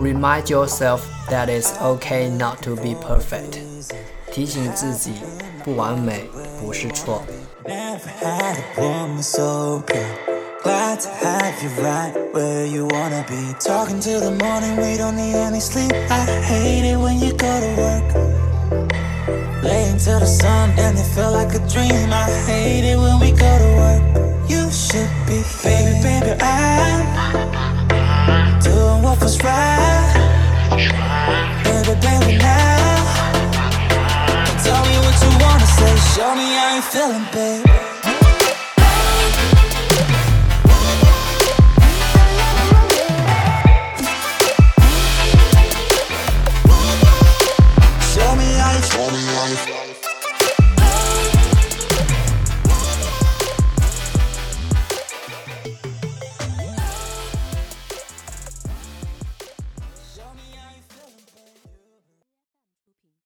remind yourself that it's okay not to be perfect. 提醒自己，不完美不是错。 Never had a woman so good. Glad to have you right where you wanna be. Talking till the morning, we don't need any sleep. I hate it when you go to work. Laying till the sun, then it feel like a dream. I hate it when we go to work. You should be, baby, baby, Feeling, babe.